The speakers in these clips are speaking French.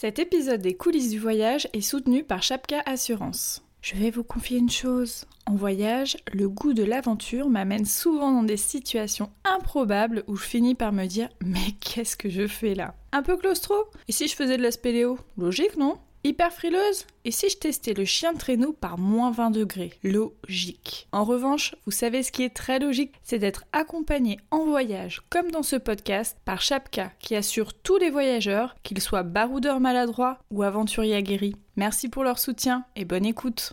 Cet épisode des coulisses du voyage est soutenu par Chapka Assurance. Je vais vous confier une chose. En voyage, le goût de l'aventure m'amène souvent dans des situations improbables où je finis par me dire Mais qu'est-ce que je fais là? Un peu claustro? Et si je faisais de la spéléo? Logique, non? Hyper frileuse Et si je testais le chien de traîneau par moins 20 degrés? Logique. En revanche, vous savez ce qui est très logique, c'est d'être accompagné en voyage, comme dans ce podcast, par Chapka, qui assure tous les voyageurs, qu'ils soient baroudeurs maladroits ou aventuriers aguerris. Merci pour leur soutien et bonne écoute.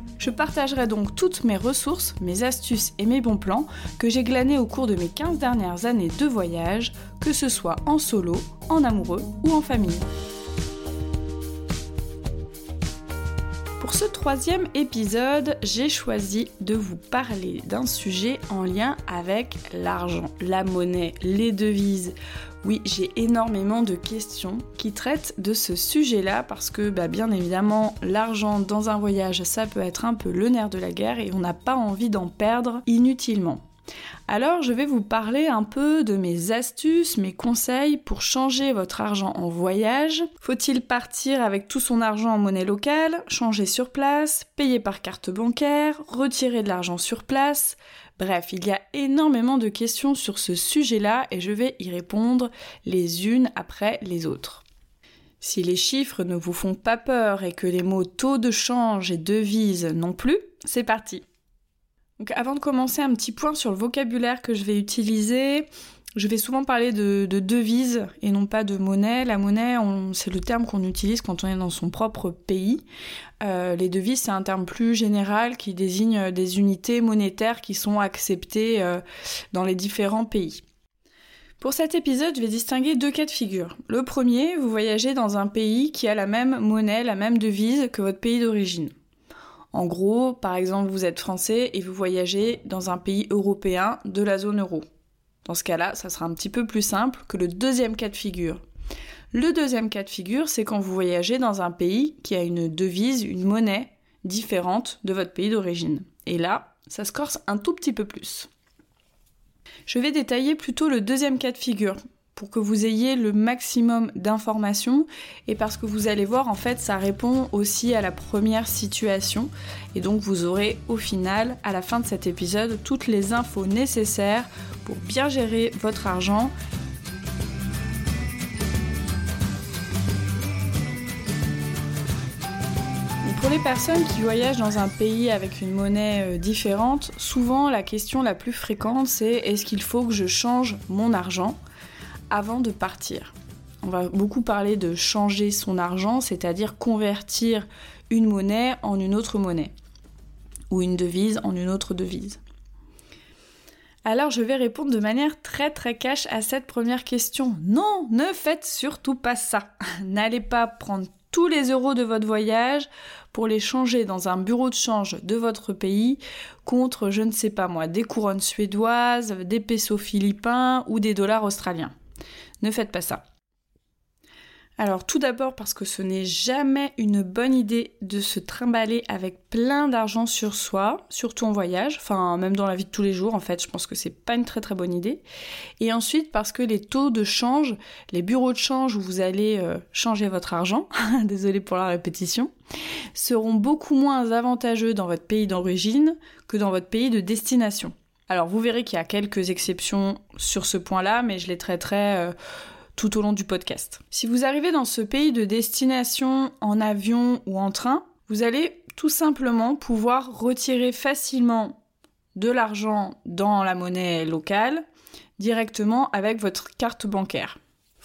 Je partagerai donc toutes mes ressources, mes astuces et mes bons plans que j'ai glanés au cours de mes 15 dernières années de voyage, que ce soit en solo, en amoureux ou en famille. Pour ce troisième épisode, j'ai choisi de vous parler d'un sujet en lien avec l'argent, la monnaie, les devises. Oui, j'ai énormément de questions qui traitent de ce sujet-là parce que bah, bien évidemment, l'argent dans un voyage, ça peut être un peu le nerf de la guerre et on n'a pas envie d'en perdre inutilement. Alors je vais vous parler un peu de mes astuces, mes conseils pour changer votre argent en voyage. Faut-il partir avec tout son argent en monnaie locale, changer sur place, payer par carte bancaire, retirer de l'argent sur place? Bref, il y a énormément de questions sur ce sujet-là et je vais y répondre les unes après les autres. Si les chiffres ne vous font pas peur et que les mots taux de change et devise non plus, c'est parti. Donc avant de commencer, un petit point sur le vocabulaire que je vais utiliser. Je vais souvent parler de, devise et non pas de monnaie. La monnaie, c'est le terme qu'on utilise quand on est dans son propre pays. Euh, les devises, c'est un terme plus général qui désigne des unités monétaires qui sont acceptées euh, dans les différents pays. Pour cet épisode, je vais distinguer deux cas de figure. Le premier, vous voyagez dans un pays qui a la même monnaie, la même devise que votre pays d'origine. En gros, par exemple, vous êtes français et vous voyagez dans un pays européen de la zone euro. Dans ce cas-là, ça sera un petit peu plus simple que le deuxième cas de figure. Le deuxième cas de figure, c'est quand vous voyagez dans un pays qui a une devise, une monnaie différente de votre pays d'origine. Et là, ça se corse un tout petit peu plus. Je vais détailler plutôt le deuxième cas de figure pour que vous ayez le maximum d'informations. Et parce que vous allez voir en fait ça répond aussi à la première situation. Et donc vous aurez au final à la fin de cet épisode toutes les infos nécessaires pour bien gérer votre argent. Pour les personnes qui voyagent dans un pays avec une monnaie euh, différente, souvent la question la plus fréquente c'est est-ce qu'il faut que je change mon argent? Avant de partir. On va beaucoup parler de changer son argent, c'est-à-dire convertir une monnaie en une autre monnaie ou une devise en une autre devise. Alors je vais répondre de manière très très cash à cette première question. Non, ne faites surtout pas ça. N'allez pas prendre tous les euros de votre voyage pour les changer dans un bureau de change de votre pays contre, je ne sais pas moi, des couronnes suédoises, des pesos philippins ou des dollars australiens. Ne faites pas ça. Alors tout d'abord parce que ce n'est jamais une bonne idée de se trimballer avec plein d'argent sur soi, surtout en voyage, enfin même dans la vie de tous les jours en fait, je pense que c'est pas une très très bonne idée. Et ensuite parce que les taux de change, les bureaux de change où vous allez euh, changer votre argent, désolé pour la répétition, seront beaucoup moins avantageux dans votre pays d'origine que dans votre pays de destination. Alors vous verrez qu'il y a quelques exceptions sur ce point-là, mais je les traiterai euh, tout au long du podcast. Si vous arrivez dans ce pays de destination en avion ou en train, vous allez tout simplement pouvoir retirer facilement de l'argent dans la monnaie locale directement avec votre carte bancaire.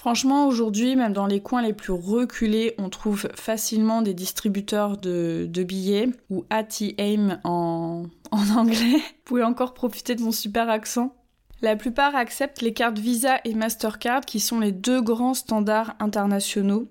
Franchement, aujourd'hui, même dans les coins les plus reculés, on trouve facilement des distributeurs de, billets ou ATM en, en anglais. Vous pouvez encore profiter de mon super accent. La plupart acceptent les cartes Visa et Mastercard qui sont les deux grands standards internationaux.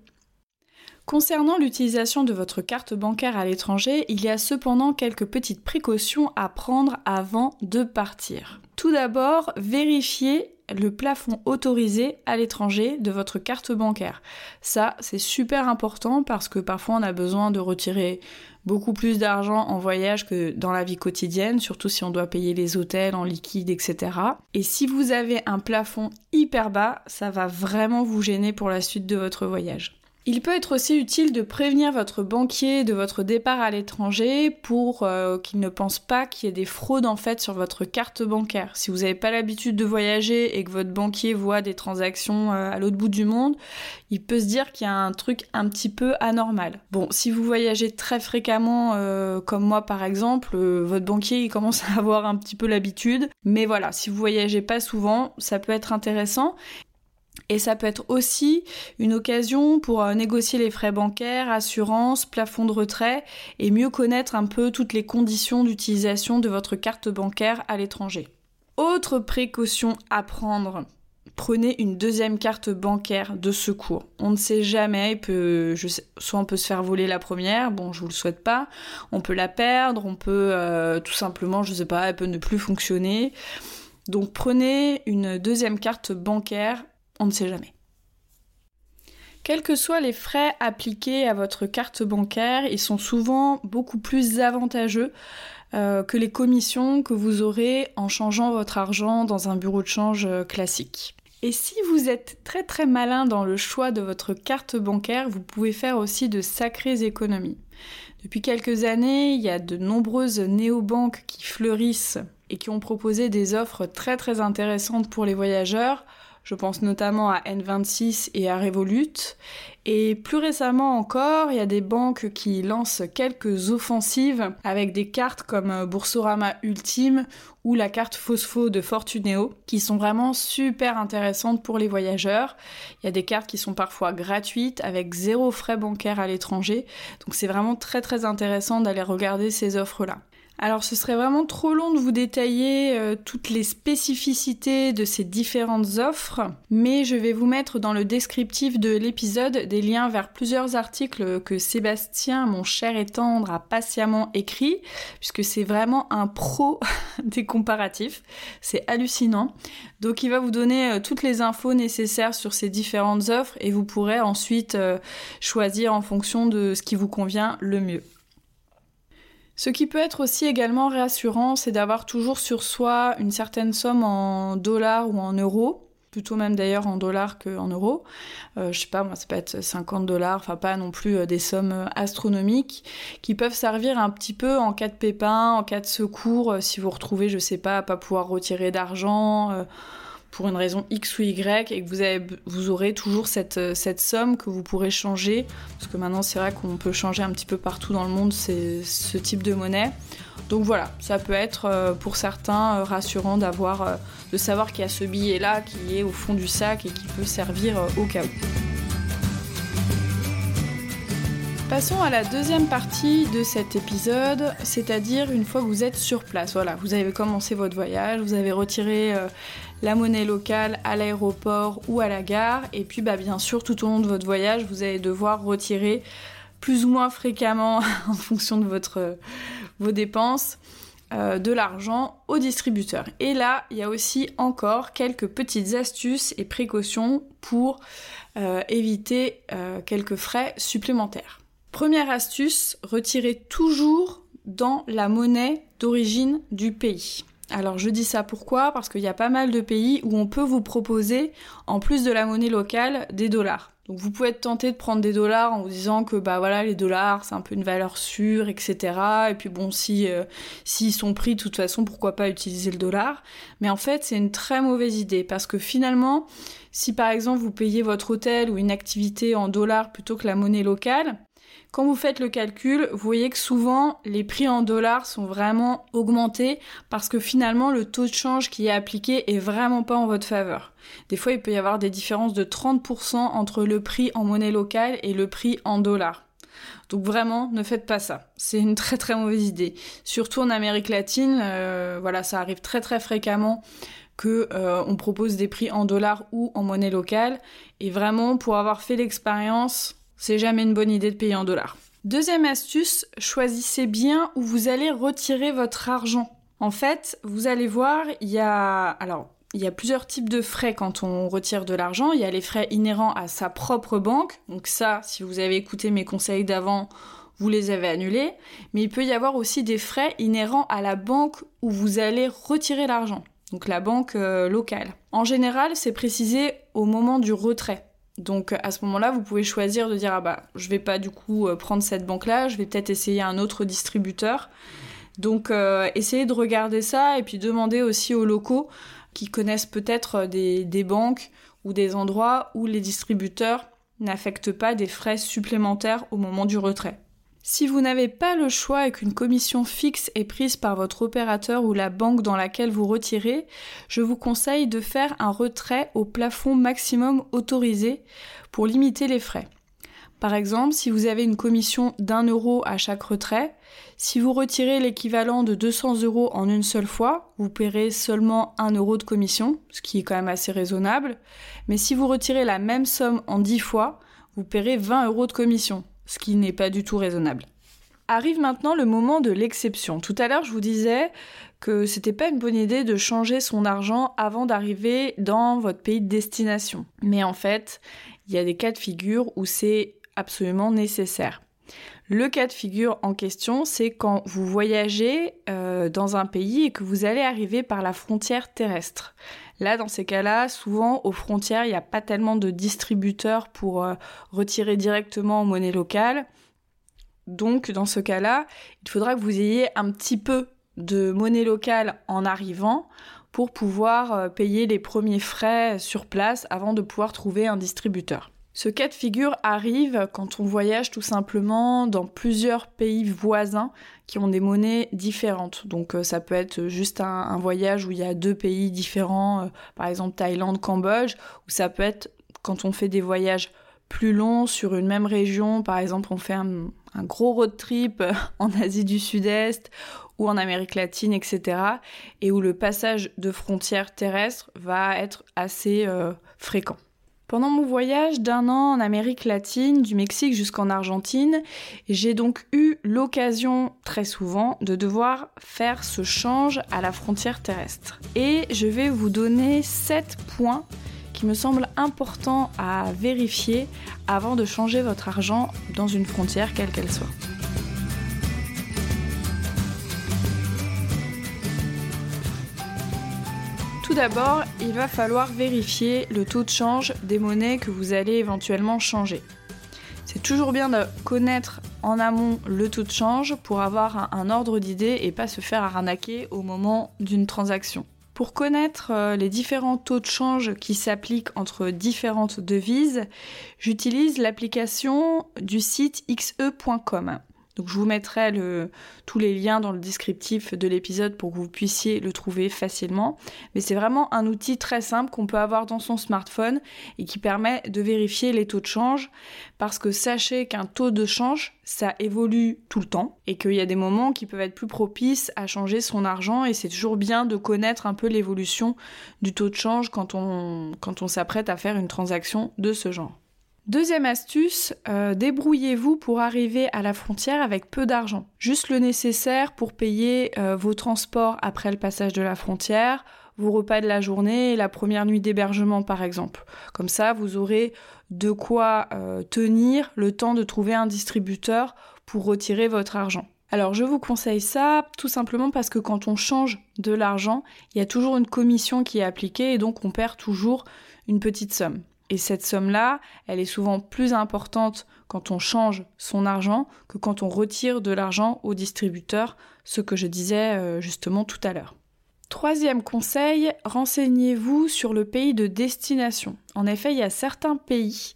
Concernant l'utilisation de votre carte bancaire à l'étranger, il y a cependant quelques petites précautions à prendre avant de partir. Tout d'abord, vérifiez le plafond autorisé à l'étranger de votre carte bancaire. Ça, c'est super important parce que parfois on a besoin de retirer beaucoup plus d'argent en voyage que dans la vie quotidienne, surtout si on doit payer les hôtels en liquide, etc. Et si vous avez un plafond hyper bas, ça va vraiment vous gêner pour la suite de votre voyage. Il peut être aussi utile de prévenir votre banquier de votre départ à l'étranger pour euh, qu'il ne pense pas qu'il y ait des fraudes en fait sur votre carte bancaire. Si vous n'avez pas l'habitude de voyager et que votre banquier voit des transactions euh, à l'autre bout du monde, il peut se dire qu'il y a un truc un petit peu anormal. Bon, si vous voyagez très fréquemment, euh, comme moi par exemple, votre banquier il commence à avoir un petit peu l'habitude. Mais voilà, si vous voyagez pas souvent, ça peut être intéressant. Et ça peut être aussi une occasion pour euh, négocier les frais bancaires, assurance, plafond de retrait et mieux connaître un peu toutes les conditions d'utilisation de votre carte bancaire à l'étranger. Autre précaution à prendre. Prenez une deuxième carte bancaire de secours. On ne sait jamais, soit on peut se faire voler la première, bon je vous le souhaite pas, on peut la perdre, on peut euh, tout simplement, je sais pas, elle peut ne plus fonctionner. Donc prenez une deuxième carte bancaire on ne sait jamais. Quels que soient les frais appliqués à votre carte bancaire, ils sont souvent beaucoup plus avantageux euh, que les commissions que vous aurez en changeant votre argent dans un bureau de change euh, classique. Et si vous êtes très très malin dans le choix de votre carte bancaire, vous pouvez faire aussi de sacrées économies. Depuis quelques années, il y a de nombreuses néobanques qui fleurissent et qui ont proposé des offres très très intéressantes pour les voyageurs je pense notamment à N26 et à Revolut. Et plus récemment encore, il y a des banques qui lancent quelques offensives avec des cartes comme Boursorama Ultime ou la carte Phospho de Fortuneo qui sont vraiment super intéressantes pour les voyageurs. Il y a des cartes qui sont parfois gratuites avec zéro frais bancaires à l'étranger. Donc c'est vraiment très très intéressant d'aller regarder ces offres-là. Alors ce serait vraiment trop long de vous détailler euh, toutes les spécificités de ces différentes offres, mais je vais vous mettre dans le descriptif de l'épisode des liens vers plusieurs articles que Sébastien, mon cher et tendre, a patiemment écrit, puisque c'est vraiment un pro des comparatifs. C'est hallucinant. Donc il va vous donner euh, toutes les infos nécessaires sur ces différentes offres et vous pourrez ensuite euh, choisir en fonction de ce qui vous convient le mieux. Ce qui peut être aussi également rassurant, c'est d'avoir toujours sur soi une certaine somme en dollars ou en euros, plutôt même d'ailleurs en dollars qu'en euros. Euh, je sais pas, moi ça peut être 50 dollars, enfin pas non plus euh, des sommes euh, astronomiques, qui peuvent servir un petit peu en cas de pépin, en cas de secours, si vous retrouvez, je sais pas, à pas pouvoir retirer d'argent pour une raison X ou Y et que vous, avez, vous aurez toujours cette, euh, cette somme que vous pourrez changer. Parce que maintenant, c'est vrai qu'on peut changer un petit peu partout dans le monde ce type de monnaie. Donc voilà, ça peut être euh, pour certains euh, rassurant d'avoir, de savoir qu'il y a ce billet-là qui est au fond du sac et qui peut servir au cas où. Passons à la deuxième partie de cet épisode, c'est-à-dire une fois que vous êtes sur place. Voilà, vous avez commencé votre voyage, vous avez retiré la monnaie locale à l'aéroport ou à la gare. Et puis bah, bien sûr, tout au long de votre voyage, vous allez devoir retirer plus ou moins fréquemment en fonction de votre, vos dépenses. Euh, de l'argent au distributeur. Et là, il y a aussi encore quelques petites astuces et précautions pour euh, éviter euh, quelques frais supplémentaires. Première astuce, retirez toujours dans la monnaie d'origine du pays. Alors je dis ça pourquoi? Parce qu'il y a pas mal de pays où on peut vous proposer, en plus de la monnaie locale, des dollars. Donc vous pouvez être tenté de prendre des dollars en vous disant que bah voilà les dollars c'est un peu une valeur sûre, etc. Et puis bon si euh, s'ils sont pris de toute façon pourquoi pas utiliser le dollar? Mais en fait c'est une très mauvaise idée parce que finalement si par exemple vous payez votre hôtel ou une activité en dollars plutôt que la monnaie locale, quand vous faites le calcul, vous voyez que souvent les prix en dollars sont vraiment augmentés parce que finalement le taux de change qui est appliqué est vraiment pas en votre faveur. Des fois, il peut y avoir des différences de 30% entre le prix en monnaie locale et le prix en dollars. Donc vraiment, ne faites pas ça. C'est une très très mauvaise idée. Surtout en Amérique latine, euh, voilà, ça arrive très très fréquemment que euh, on propose des prix en dollars ou en monnaie locale. Et vraiment, pour avoir fait l'expérience, C'est jamais une bonne idée de payer en dollars. Deuxième astuce, choisissez bien où vous allez retirer votre argent. En fait, vous allez voir, il y a plusieurs types de frais quand on retire de l'argent. Il y a les frais inhérents à sa propre banque. Donc ça, si vous avez écouté mes conseils d'avant, vous les avez annulés. Mais il peut y avoir aussi des frais inhérents à la banque où vous allez retirer l'argent. Donc la banque euh, locale. En général, c'est précisé au moment du retrait. Donc à ce moment-là, vous pouvez choisir de dire ah bah je vais pas du coup euh, prendre cette banque-là, je vais peut-être essayer un autre distributeur. Donc euh, essayez de regarder ça et puis demandez aussi aux locaux qui connaissent peut-être des, des banques ou des endroits où les distributeurs n'affectent pas des frais supplémentaires au moment du retrait. Si vous n'avez pas le choix et qu'une commission fixe est prise par votre opérateur ou la banque dans laquelle vous retirez, je vous conseille de faire un retrait au plafond maximum autorisé pour limiter les frais. Par exemple, si vous avez une commission d'un euro à chaque retrait, si vous retirez l'équivalent de 200 euros en une seule fois, vous paierez seulement 1 euro de commission, ce qui est quand même assez raisonnable. Mais si vous retirez la même somme en 10 fois, vous paierez 20 euros de commission, ce qui n'est pas du tout raisonnable. Arrive maintenant le moment de l'exception. Tout à l'heure, je vous disais que c'était pas une bonne idée de changer son argent avant d'arriver dans votre pays de destination. Mais en fait, il y a des cas de figure où c'est absolument nécessaire. Le cas de figure en question, c'est quand vous voyagez euh, dans un pays et que vous allez arriver par la frontière terrestre. Là, dans ces cas-là, souvent aux frontières, il n'y a pas tellement de distributeurs pour euh, retirer directement en monnaie locale. Donc, dans ce cas-là, il faudra que vous ayez un petit peu de monnaie locale en arrivant pour pouvoir euh, payer les premiers frais sur place avant de pouvoir trouver un distributeur. Ce cas de figure arrive quand on voyage tout simplement dans plusieurs pays voisins qui ont des monnaies différentes. Donc euh, ça peut être juste un, voyage où il y a deux pays différents, euh, par exemple Thaïlande, Cambodge, ou ça peut être quand on fait des voyages plus longs sur une même région, par exemple on fait un, gros road trip en Asie du Sud-Est ou en Amérique latine, etc. Et où le passage de frontières terrestres va être assez euh, fréquent. Pendant mon voyage d'un an en Amérique latine, du Mexique jusqu'en Argentine, j'ai donc eu l'occasion très souvent de devoir faire ce change à la frontière terrestre. Et je vais vous donner 7 points qui me semblent importants à vérifier avant de changer votre argent dans une frontière quelle qu'elle soit. D'abord, il va falloir vérifier le taux de change des monnaies que vous allez éventuellement changer. C'est toujours bien de connaître en amont le taux de change pour avoir un, ordre d'idée et pas se faire arnaquer au moment d'une transaction. Pour connaître euh, les différents taux de change qui s'appliquent entre différentes devises, j'utilise l'application du site xe.com. Donc je vous mettrai tous les liens dans le descriptif de l'épisode pour que vous puissiez le trouver facilement. Mais c'est vraiment un outil très simple qu'on peut avoir dans son smartphone et qui permet de vérifier les taux de change parce que sachez qu'un taux de change, ça évolue tout le temps et qu'il y a des moments qui peuvent être plus propices à changer son argent et c'est toujours bien de connaître un peu l'évolution du taux de change quand on, quand on s'apprête à faire une transaction de ce genre. Deuxième astuce, euh, débrouillez-vous pour arriver à la frontière avec peu d'argent. Juste le nécessaire pour payer euh, vos transports après le passage de la frontière, vos repas de la journée et la première nuit d'hébergement par exemple. Comme ça, vous aurez de quoi euh, tenir le temps de trouver un distributeur pour retirer votre argent. Alors je vous conseille ça tout simplement parce que quand on change de l'argent, il y a toujours une commission qui est appliquée et donc on perd toujours une petite somme. Et cette somme-là, elle est souvent plus importante quand on change son argent que quand on retire de l'argent au distributeur, ce que je disais euh, justement tout à l'heure. Troisième conseil, renseignez-vous sur le pays de destination. En effet, il y a certains pays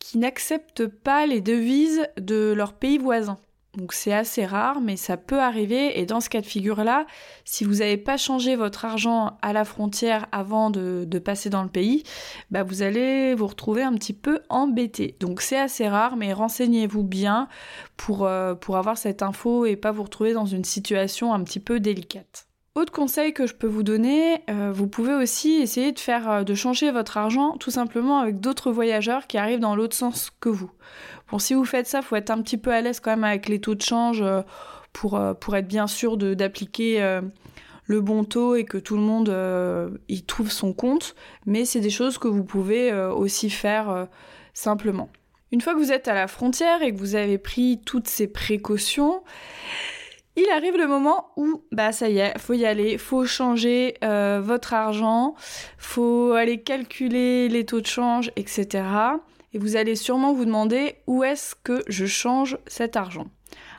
qui n'acceptent pas les devises de leurs pays voisins. Donc c'est assez rare, mais ça peut arriver. Et dans ce cas de figure-là, si vous n'avez pas changé votre argent à la frontière avant de, passer dans le pays, bah vous allez vous retrouver un petit peu embêté. Donc c'est assez rare, mais renseignez-vous bien pour, euh, pour avoir cette info et pas vous retrouver dans une situation un petit peu délicate. Autre conseil que je peux vous donner, euh, vous pouvez aussi essayer de faire, euh, de changer votre argent tout simplement avec d'autres voyageurs qui arrivent dans l'autre sens que vous. Bon, si vous faites ça, faut être un petit peu à l'aise quand même avec les taux de change pour, pour être bien sûr d'appliquer le bon taux et que tout le monde y trouve son compte. Mais c'est des choses que vous pouvez aussi faire simplement. Une fois que vous êtes à la frontière et que vous avez pris toutes ces précautions, il arrive le moment où, bah ça y est, faut y aller, faut changer euh, votre argent, faut aller calculer les taux de change, etc. Et vous allez sûrement vous demander où est-ce que je change cet argent.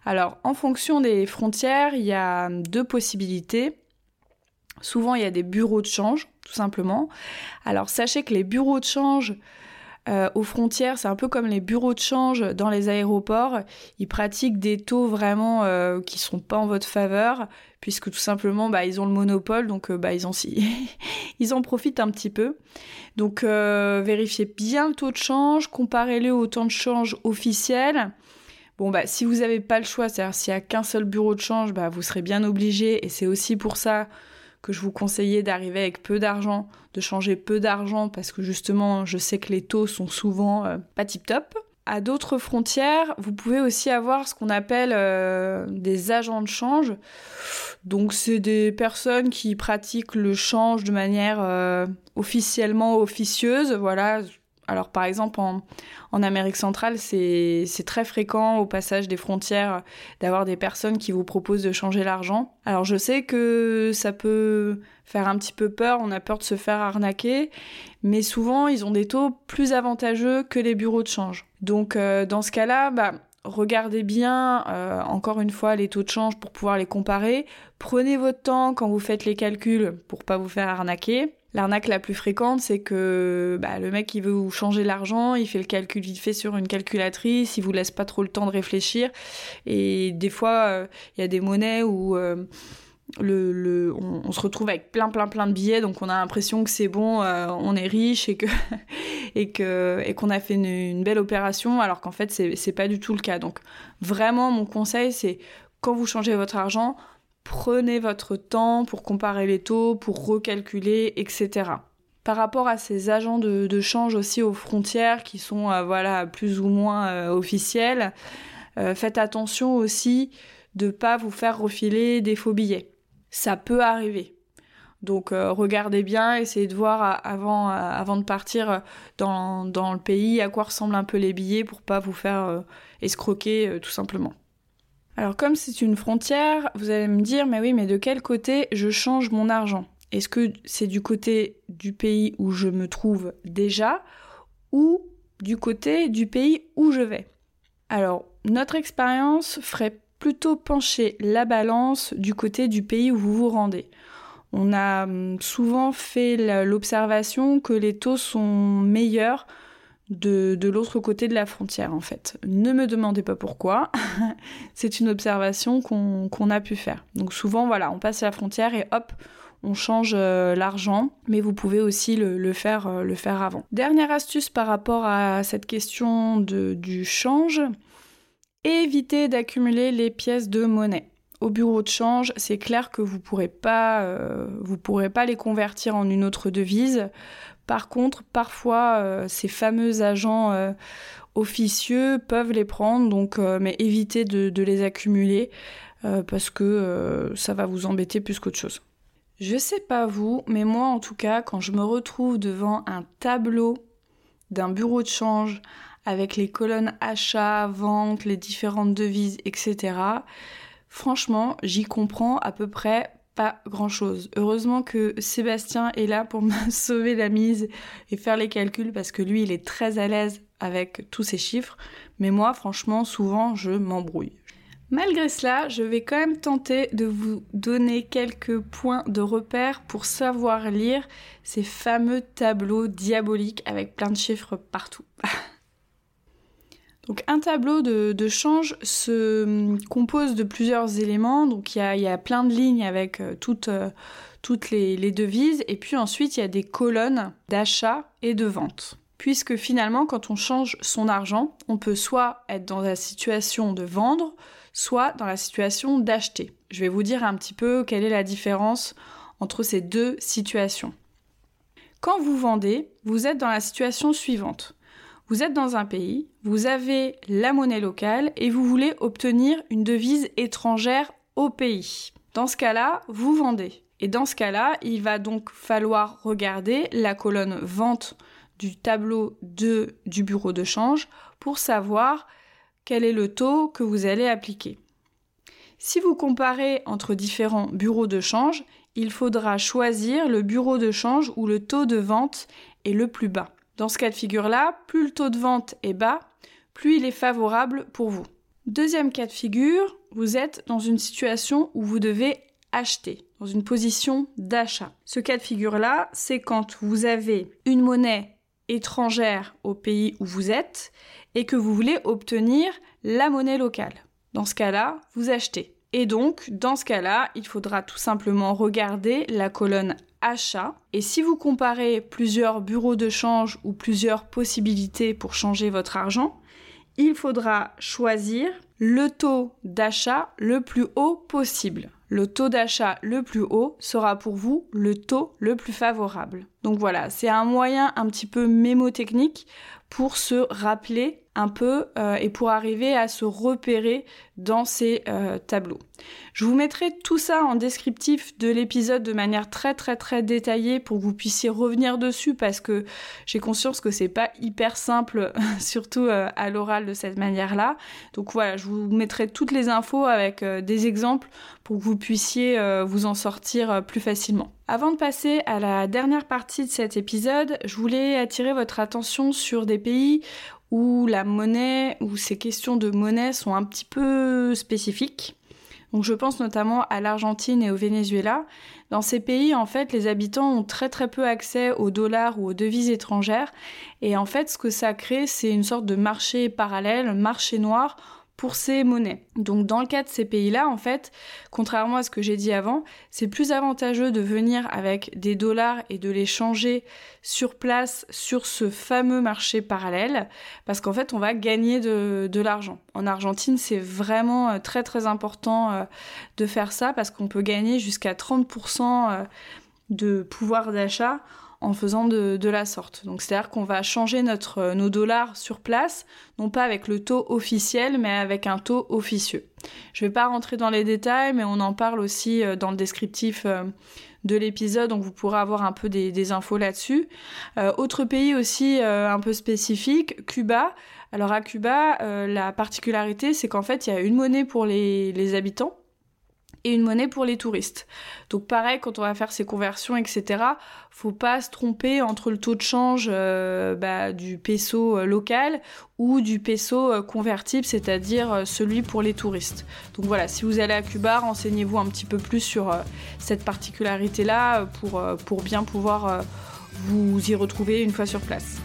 Alors, en fonction des frontières, il y a deux possibilités. Souvent, il y a des bureaux de change, tout simplement. Alors, sachez que les bureaux de change, euh, aux frontières, c'est un peu comme les bureaux de change dans les aéroports. Ils pratiquent des taux vraiment euh, qui sont pas en votre faveur, puisque tout simplement, bah, ils ont le monopole, donc euh, bah, ils, en, profitent un petit peu. Donc vérifiez bien le taux de change, comparez-le au temps de change officiel. Bon, bah, si vous n'avez pas le choix, c'est-à-dire s'il n'y a qu'un seul bureau de change, bah, vous serez bien obligé, et c'est aussi pour ça que je vous conseillais d'arriver avec peu d'argent, de changer peu d'argent parce que justement je sais que les taux sont souvent euh, pas tip top. À d'autres frontières, vous pouvez aussi avoir ce qu'on appelle euh, des agents de change. Donc c'est des personnes qui pratiquent le change de manière euh, officiellement officieuse. Voilà, alors par exemple en, Amérique centrale, c'est très fréquent au passage des frontières d'avoir des personnes qui vous proposent de changer l'argent. Alors je sais que ça peut faire un petit peu peur, on a peur de se faire arnaquer, mais souvent ils ont des taux plus avantageux que les bureaux de change. Donc euh, dans ce cas-là, bah, regardez bien euh, encore une fois les taux de change pour pouvoir les comparer. Prenez votre temps quand vous faites les calculs pour pas vous faire arnaquer. L'arnaque la plus fréquente, c'est que bah, le mec, il veut vous changer l'argent, il fait le calcul vite fait sur une calculatrice, il vous laisse pas trop le temps de réfléchir. Et des fois, euh, il y a des monnaies où euh, on, se retrouve avec plein, plein, plein de billets, donc on a l'impression que c'est bon, euh, on est riche et que et que qu'on a fait une, une, belle opération, alors qu'en fait, c'est pas du tout le cas. Donc vraiment, mon conseil, c'est quand vous changez votre argent, Prenez votre temps pour comparer les taux, pour recalculer, etc. Par rapport à ces agents de, change aussi aux frontières qui sont euh, voilà plus ou moins euh, officiels, euh, faites attention aussi de pas vous faire refiler des faux billets. Ça peut arriver. Donc regardez bien, essayez de voir avant, avant de partir dans, dans, le pays à quoi ressemblent un peu les billets pour pas vous faire escroquer tout simplement. Alors comme c'est une frontière, vous allez me dire, mais oui, mais de quel côté je change mon argent? Est-ce que c'est du côté du pays où je me trouve déjà ou du côté du pays où je vais? Alors, notre expérience ferait plutôt pencher la balance du côté du pays où vous vous rendez. On a hum, souvent fait l'observation que les taux sont meilleurs de, l'autre côté de la frontière en fait. Ne me demandez pas pourquoi, c'est une observation qu'on a pu faire. Donc souvent voilà, on passe la frontière et hop, on change euh, l'argent, mais vous pouvez aussi le, faire, euh, le faire avant. Dernière astuce par rapport à cette question du change, évitez d'accumuler les pièces de monnaie. Au bureau de change, c'est clair que vous pourrez euh, pourrez pas les convertir en une autre devise. Par contre, parfois, euh, ces fameux agents euh, officieux peuvent les prendre, donc, euh, mais évitez de, les accumuler parce que ça va vous embêter plus qu'autre chose. Je sais pas vous, mais moi en tout cas, quand je me retrouve devant un tableau d'un bureau de change avec les colonnes achat, vente, les différentes devises, etc. Franchement, j'y comprends à peu près pas grand chose. Heureusement que Sébastien est là pour me sauver la mise et faire les calculs parce que lui il est très à l'aise avec tous ces chiffres. Mais moi franchement souvent je m'embrouille. Malgré cela, je vais quand même tenter de vous donner quelques points de repère pour savoir lire ces fameux tableaux diaboliques avec plein de chiffres partout. Donc un tableau de, change se hum, compose de plusieurs éléments. Donc il y a, plein de lignes avec euh, toutes, euh, les, devises. Et puis ensuite il y a des colonnes d'achat et de vente. Puisque finalement quand on change son argent, on peut soit être dans la situation de vendre, soit dans la situation d'acheter. Je vais vous dire un petit peu quelle est la différence entre ces deux situations. Quand vous vendez, vous êtes dans la situation suivante. Vous êtes dans un pays, vous avez la monnaie locale et vous voulez obtenir une devise étrangère au pays. Dans ce cas-là, vous vendez. Et dans ce cas-là, il va donc falloir regarder la colonne vente du tableau de, du bureau de change pour savoir quel est le taux que vous allez appliquer. Si vous comparez entre différents bureaux de change, il faudra choisir le bureau de change où le taux de vente est le plus bas. Dans ce cas de figure-là, plus le taux de vente est bas, plus il est favorable pour vous. Deuxième cas de figure, vous êtes dans une situation où vous devez acheter, dans une position d'achat. Ce cas de figure-là, c'est quand vous avez une monnaie étrangère au pays où vous êtes et que vous voulez obtenir la monnaie locale. Dans ce cas-là, vous achetez. Et donc, dans ce cas-là, il faudra tout simplement regarder la colonne achat. Et si vous comparez plusieurs bureaux de change ou plusieurs possibilités pour changer votre argent, il faudra choisir le taux d'achat le plus haut possible. Le taux d'achat le plus haut sera pour vous le taux le plus favorable. Donc voilà, c'est un moyen un petit peu mémotechnique pour se rappeler un peu euh, et pour arriver à se repérer dans ces euh, tableaux. Je vous mettrai tout ça en descriptif de l'épisode de manière très très très détaillée pour que vous puissiez revenir dessus parce que j'ai conscience que c'est pas hyper simple, surtout euh, à l'oral de cette manière-là. Donc voilà, je vous mettrai toutes les infos avec des exemples pour que vous puissiez vous en sortir plus facilement. Avant de passer à la dernière partie de cet épisode, je voulais attirer votre attention sur des pays où la monnaie, où ces questions de monnaie sont un petit peu spécifiques. Donc je pense notamment à l'Argentine et au Venezuela. Dans ces pays, en fait, les habitants ont très très peu accès aux dollars ou aux devises étrangères. Et en fait, ce que ça crée, c'est une sorte de marché parallèle, marché noir, pour ces monnaies. Donc dans le cas de ces pays-là, en fait, contrairement à ce que j'ai dit avant, c'est plus avantageux de venir avec des dollars et de les changer sur place sur ce fameux marché parallèle, parce qu'en fait, on va gagner de, l'argent. En Argentine, c'est vraiment euh, très très important euh, de faire ça, parce qu'on peut gagner jusqu'à 30% euh, de pouvoir d'achat en faisant de, la sorte. Donc c'est-à-dire qu'on va changer euh, nos dollars sur place, non pas avec le taux officiel, mais avec un taux officieux. Je ne vais pas rentrer dans les détails, mais on en parle aussi euh, dans le descriptif euh, de l'épisode, donc vous pourrez avoir un peu des, infos là-dessus. autre pays aussi un peu spécifique, Cuba. Alors à Cuba, la particularité, c'est qu'en fait, il y a une monnaie pour les habitants et une monnaie pour les touristes. Donc pareil, quand on va faire ces conversions, etc., faut pas se tromper entre le taux de change euh, bah, du peso euh, local ou du peso euh, convertible, c'est-à-dire celui pour les touristes. Donc voilà, si vous allez à Cuba, renseignez-vous un petit peu plus sur cette particularité-là pour, pour bien pouvoir vous y retrouver une fois sur place.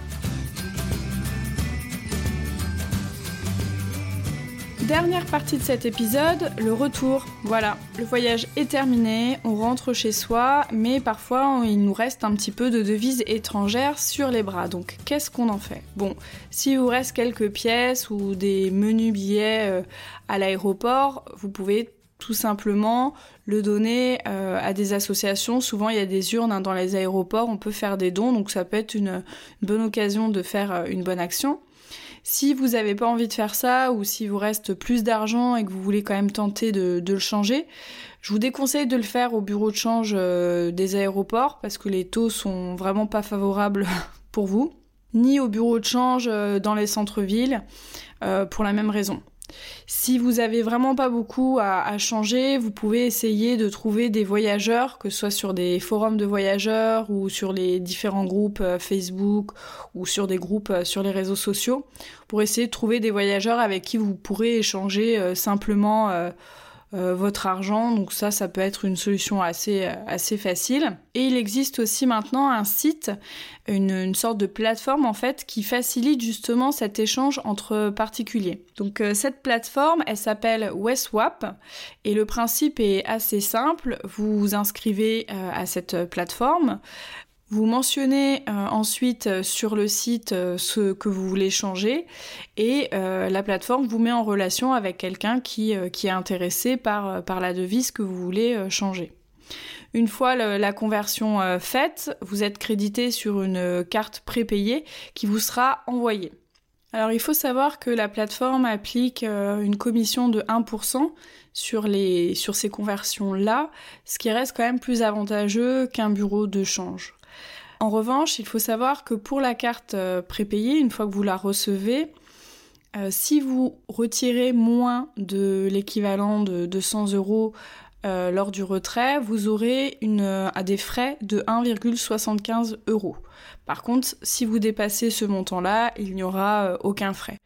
Dernière partie de cet épisode, le retour. Voilà, le voyage est terminé, on rentre chez soi, mais parfois il nous reste un petit peu de devises étrangères sur les bras. Donc qu'est-ce qu'on en fait? Bon, s'il vous reste quelques pièces ou des menus billets euh, à l'aéroport, vous pouvez tout simplement le donner euh, à des associations. Souvent, il y a des urnes hein, dans les aéroports, on peut faire des dons, donc ça peut être une bonne occasion de faire euh, une bonne action. Si vous n'avez pas envie de faire ça ou si vous reste plus d'argent et que vous voulez quand même tenter de, le changer, je vous déconseille de le faire au bureau de change euh, des aéroports parce que les taux sont vraiment pas favorables pour vous, ni au bureau de change euh, dans les centres-villes euh, pour la même raison. Si vous avez vraiment pas beaucoup à, changer, vous pouvez essayer de trouver des voyageurs, que ce soit sur des forums de voyageurs ou sur les différents groupes euh, Facebook ou sur des groupes euh, sur les réseaux sociaux, pour essayer de trouver des voyageurs avec qui vous pourrez échanger euh, simplement votre argent. Donc ça, ça peut être une solution assez, euh, assez facile. Et il existe aussi maintenant un site, une, une sorte de plateforme en fait, qui facilite justement cet échange entre particuliers. Donc euh, cette plateforme, elle s'appelle Westwap et le principe est assez simple. Vous vous inscrivez à cette plateforme. Vous mentionnez euh, ensuite euh, sur le site euh, ce que vous voulez changer et la plateforme vous met en relation avec quelqu'un qui, est intéressé par, la devise que vous voulez changer. Une fois la conversion faite, vous êtes crédité sur une carte prépayée qui vous sera envoyée. Alors il faut savoir que la plateforme applique une commission de 1% sur, les, sur ces conversions-là, ce qui reste quand même plus avantageux qu'un bureau de change. En revanche, il faut savoir que pour la carte euh, prépayée, une fois que vous la recevez, euh, si vous retirez moins de l'équivalent de 200 euros lors du retrait, vous aurez une, à des frais de 1,75 euros. Par contre, si vous dépassez ce montant-là, il n'y aura euh, aucun frais.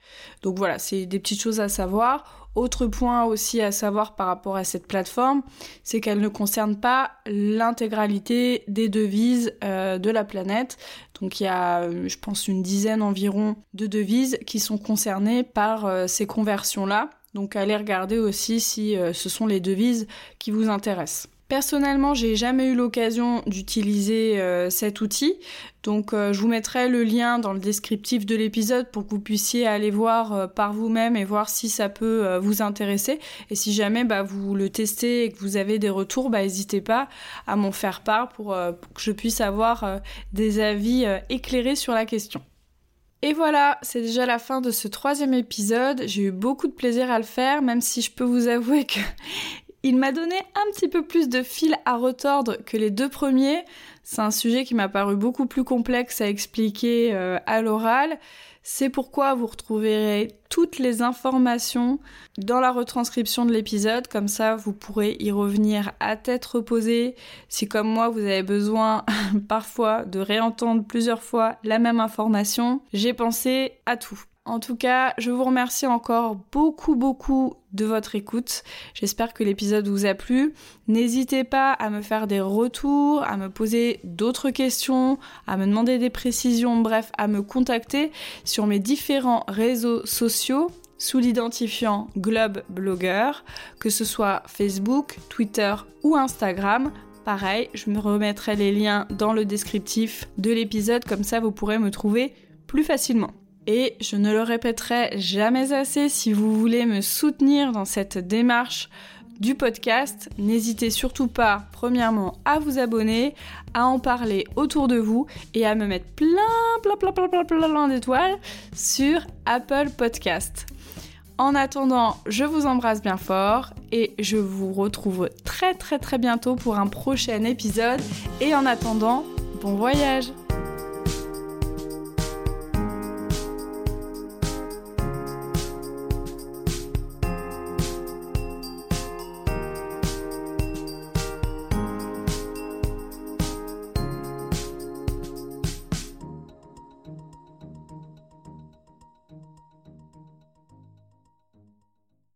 Donc voilà, c'est des petites choses à savoir. Autre point aussi à savoir par rapport à cette plateforme, c'est qu'elle ne concerne pas l'intégralité des devises euh, de la planète. Donc il y a, euh, je pense, une dizaine environ de devises qui sont concernées par ces conversions-là. Donc allez regarder aussi si ce sont les devises qui vous intéressent. Personnellement, j'ai jamais eu l'occasion d'utiliser euh, cet outil, donc euh, je vous mettrai le lien dans le descriptif de l'épisode pour que vous puissiez aller voir euh, par vous-même et voir si ça peut vous intéresser. Et si jamais bah, vous le testez et que vous avez des retours, bah, n'hésitez pas à m'en faire part pour, que je puisse avoir des avis éclairés sur la question. Et voilà, c'est déjà la fin de ce troisième épisode. J'ai eu beaucoup de plaisir à le faire, même si je peux vous avouer que il m'a donné un petit peu plus de fil à retordre que les deux premiers. C'est un sujet qui m'a paru beaucoup plus complexe à expliquer euh, à l'oral. C'est pourquoi vous retrouverez toutes les informations dans la retranscription de l'épisode, comme ça vous pourrez y revenir à tête reposée. Si comme moi vous avez besoin parfois de réentendre plusieurs fois la même information, j'ai pensé à tout. En tout cas, je vous remercie encore beaucoup beaucoup de votre écoute. J'espère que l'épisode vous a plu. N'hésitez pas à me faire des retours, à me poser d'autres questions, à me demander des précisions, bref, à me contacter sur mes différents réseaux sociaux sous l'identifiant Globe Blogger, que ce soit Facebook, Twitter ou Instagram. Pareil, je me remettrai les liens dans le descriptif de l'épisode, comme ça vous pourrez me trouver plus facilement. Et je ne le répéterai jamais assez, si vous voulez me soutenir dans cette démarche du podcast, n'hésitez surtout pas, premièrement, à vous abonner, à en parler autour de vous et à me mettre plein, plein, plein, plein, plein, plein, d'étoiles sur Apple Podcast. En attendant, je vous embrasse bien fort et je vous retrouve très très très bientôt pour un prochain épisode. Et en attendant, bon voyage